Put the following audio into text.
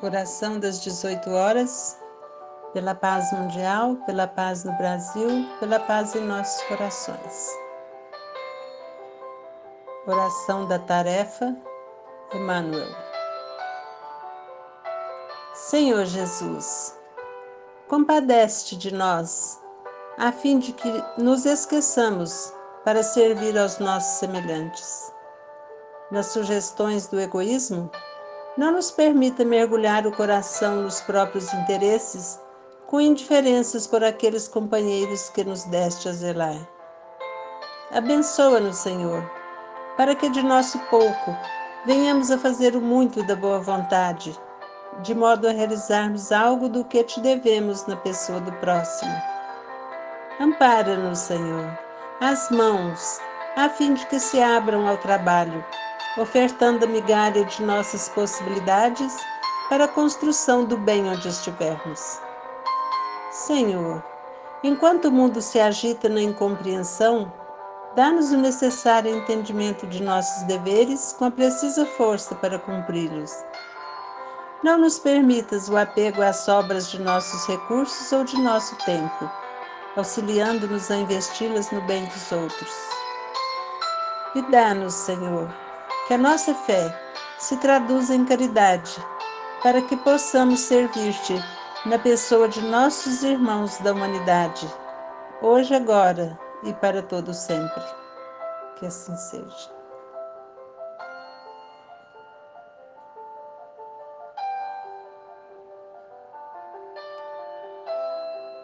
Oração das 18 horas, pela paz mundial, pela paz no Brasil, pela paz em nossos corações. Oração da tarefa, Emmanuel. Senhor Jesus, compadece-te de nós, a fim de que nos esqueçamos para servir aos nossos semelhantes. Nas sugestões do egoísmo, não nos permita mergulhar o coração nos próprios interesses com indiferenças por aqueles companheiros que nos deste a zelar. Abençoa-nos, Senhor, para que de nosso pouco venhamos a fazer o muito da boa vontade, de modo a realizarmos algo do que te devemos na pessoa do próximo. Ampara-nos, Senhor, as mãos, a fim de que se abram ao trabalho ofertando a migalha de nossas possibilidades para a construção do bem onde estivermos. Senhor, enquanto o mundo se agita na incompreensão, dá-nos o necessário entendimento de nossos deveres com a precisa força para cumpri-los. Não nos permitas o apego às sobras de nossos recursos ou de nosso tempo, auxiliando-nos a investi-las no bem dos outros. E dá-nos, Senhor, que a nossa fé se traduza em caridade, para que possamos servir-te na pessoa de nossos irmãos da humanidade, hoje, agora e para todo sempre. Que assim seja.